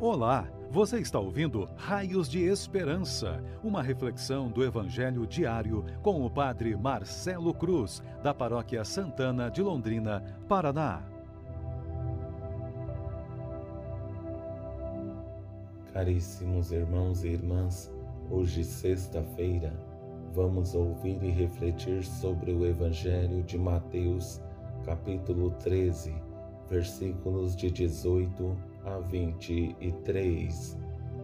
Olá, você está ouvindo Raios de Esperança, uma reflexão do Evangelho diário com o Padre Marcelo Cruz, da Paróquia Santana de Londrina, Paraná. Caríssimos irmãos e irmãs, hoje, sexta-feira, vamos ouvir e refletir sobre o Evangelho de Mateus, capítulo 13, versículos de 18 a 23.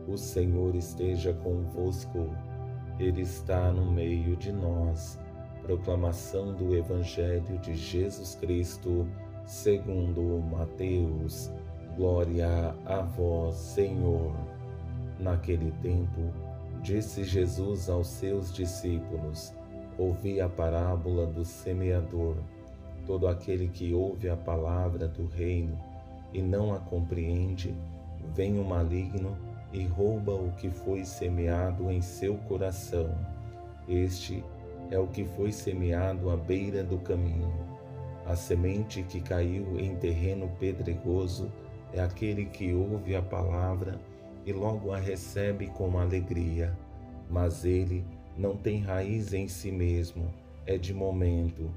O Senhor esteja convosco, Ele está no meio de nós. Proclamação do Evangelho de Jesus Cristo, segundo Mateus. Glória a vós, Senhor. Naquele tempo, disse Jesus aos seus discípulos: Ouvi a parábola do semeador. Todo aquele que ouve a palavra do reino e não a compreende, vem o maligno e rouba o que foi semeado em seu coração. Este é o que foi semeado à beira do caminho. A semente que caiu em terreno pedregoso é aquele que ouve a palavra e logo a recebe com alegria, mas ele não tem raiz em si mesmo, é de momento.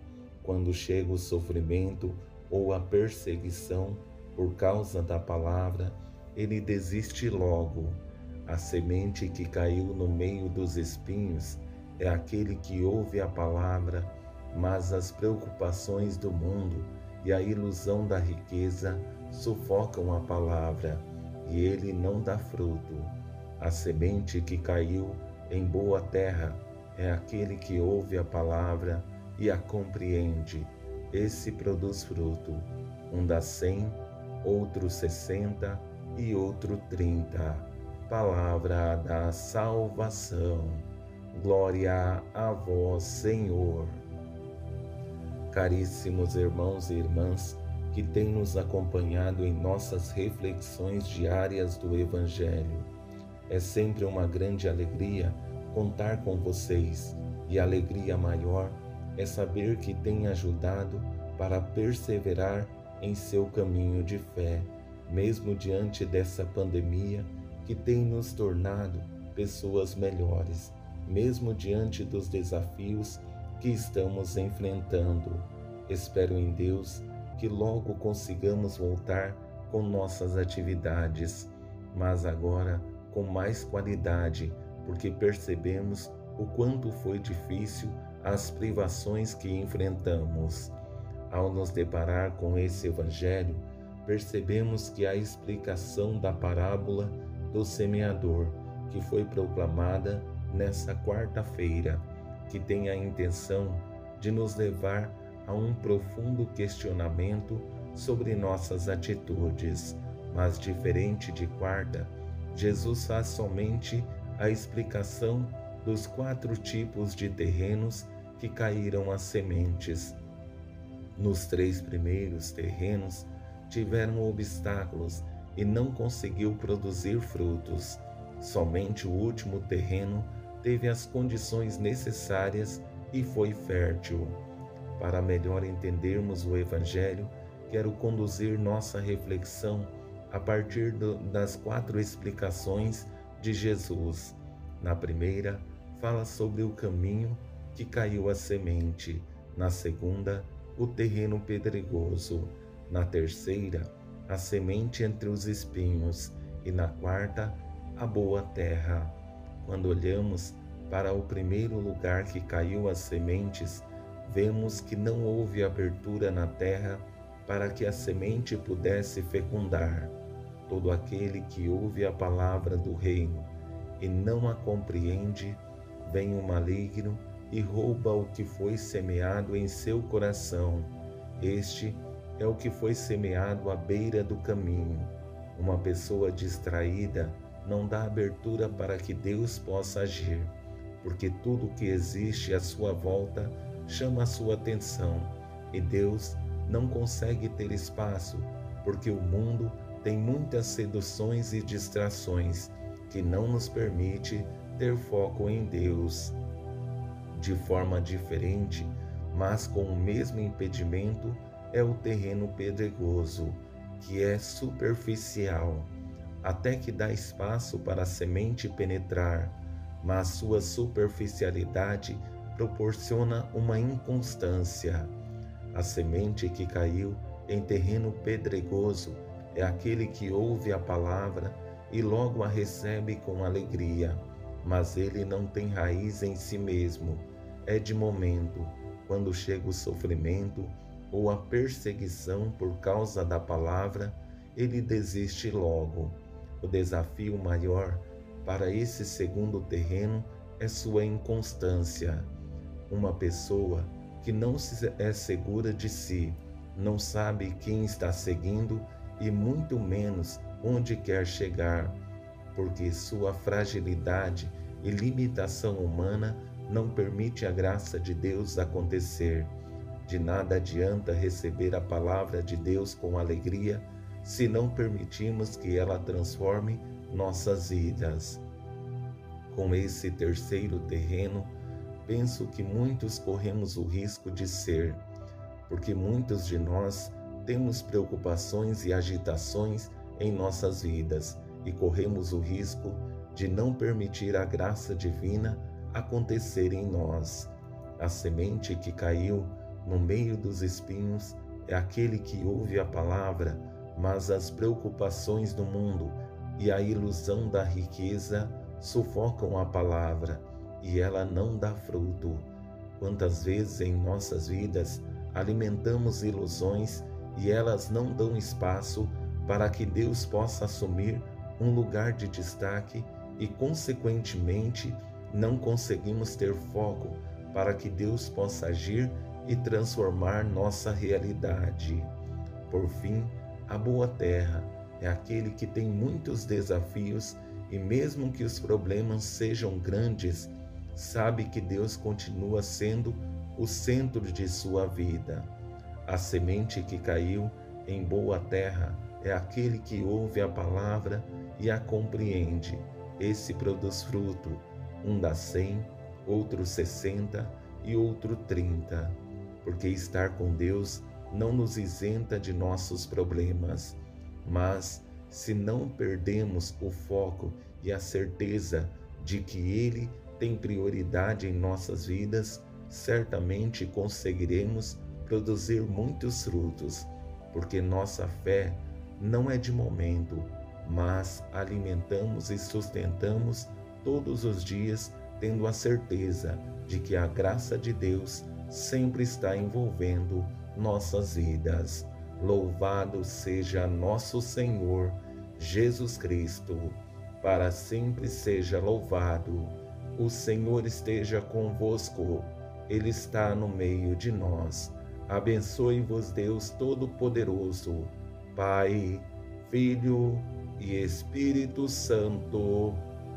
Quando chega o sofrimento ou a perseguição por causa da palavra, ele desiste logo. A semente que caiu no meio dos espinhos é aquele que ouve a palavra, mas as preocupações do mundo e a ilusão da riqueza sufocam a palavra e ele não dá fruto. A semente que caiu em boa terra é aquele que ouve a palavra e a compreende. Esse produz fruto, um dá cem, outro sessenta e outro trinta. Palavra da salvação. Glória a vós, Senhor. Caríssimos irmãos e irmãs, que tem nos acompanhado em nossas reflexões diárias do Evangelho. É sempre uma grande alegria contar com vocês e a alegria maior é saber que tem ajudado para perseverar em seu caminho de fé, mesmo diante dessa pandemia que tem nos tornado pessoas melhores, mesmo diante dos desafios que estamos enfrentando. Espero em Deus que logo consigamos voltar com nossas atividades, mas agora com mais qualidade, porque percebemos o quanto foi difícil as privações que enfrentamos. Ao nos deparar com esse Evangelho, percebemos que a explicação da parábola do semeador, que foi proclamada nessa quarta-feira, que tem a intenção de nos levar a um profundo questionamento sobre nossas atitudes, mas diferente de quarta, Jesus faz somente a explicação dos quatro tipos de terrenos que caíram as sementes. Nos três primeiros terrenos tiveram obstáculos e não conseguiu produzir frutos. Somente o último terreno teve as condições necessárias e foi fértil. Para melhor entendermos o Evangelho, quero conduzir nossa reflexão a partir do, das quatro explicações de Jesus. Na primeira, fala sobre o caminho que caiu a semente. Na segunda, o terreno pedregoso. Na terceira, a semente entre os espinhos. E na quarta, a boa terra. Quando olhamos para o primeiro lugar que caiu as sementes, vemos que não houve abertura na terra para que a semente pudesse fecundar. Todo aquele que ouve a palavra do reino e não a compreende, vem o maligno e rouba o que foi semeado em seu coração. Este é o que foi semeado à beira do caminho. Uma pessoa distraída não dá abertura para que Deus possa agir, porque tudo que existe à sua volta chama a sua atenção e Deus não consegue ter espaço, porque o mundo tem muitas seduções e distrações que não nos permite ter foco em Deus de forma diferente, mas com o mesmo impedimento, é o terreno pedregoso, que é superficial. até que dá espaço para a semente penetrar, mas sua superficialidade proporciona uma inconstância. A semente que caiu em terreno pedregoso é aquele que ouve a palavra e logo a recebe com alegria, mas ele não tem raiz em si mesmo. É de momento, quando chega o sofrimento ou a perseguição por causa da palavra, ele desiste logo. O desafio maior para esse segundo terreno é sua inconstância. Uma pessoa que não é segura de si, não sabe quem está seguindo e muito menos onde quer chegar, porque sua fragilidade e limitação humana não permite a graça de Deus acontecer. De nada adianta receber a palavra de Deus com alegria se não permitirmos que ela transforme nossas vidas. Com esse terceiro terreno, penso que muitos corremos o risco de ser, porque muitos de nós temos preocupações e agitações em nossas vidas e corremos o risco de não permitir a graça divina acontecer em nós. A semente que caiu no meio dos espinhos é aquele que ouve a palavra, mas as preocupações do mundo e a ilusão da riqueza sufocam a palavra e ela não dá fruto. Quantas vezes em nossas vidas alimentamos ilusões e elas não dão espaço para que Deus possa assumir um lugar de destaque e, consequentemente, não conseguimos ter foco para que Deus possa agir e transformar nossa realidade. Por fim, a boa terra é aquele que tem muitos desafios e, mesmo que os problemas sejam grandes, sabe que Deus continua sendo o centro de sua vida. A semente que caiu em boa terra é aquele que ouve a palavra e a compreende. Esse produz fruto, um dá cem, outro sessenta e outro trinta, porque estar com Deus não nos isenta de nossos problemas, mas se não perdemos o foco e a certeza de que Ele tem prioridade em nossas vidas, certamente conseguiremos produzir muitos frutos, porque nossa fé não é de momento, mas alimentamos e sustentamos todos os dias, tendo a certeza de que a graça de Deus sempre está envolvendo nossas vidas. Louvado seja nosso Senhor Jesus Cristo, para sempre seja louvado. O Senhor esteja convosco, Ele está no meio de nós. Abençoe-vos, Deus Todo-Poderoso, Pai, Filho e Espírito Santo.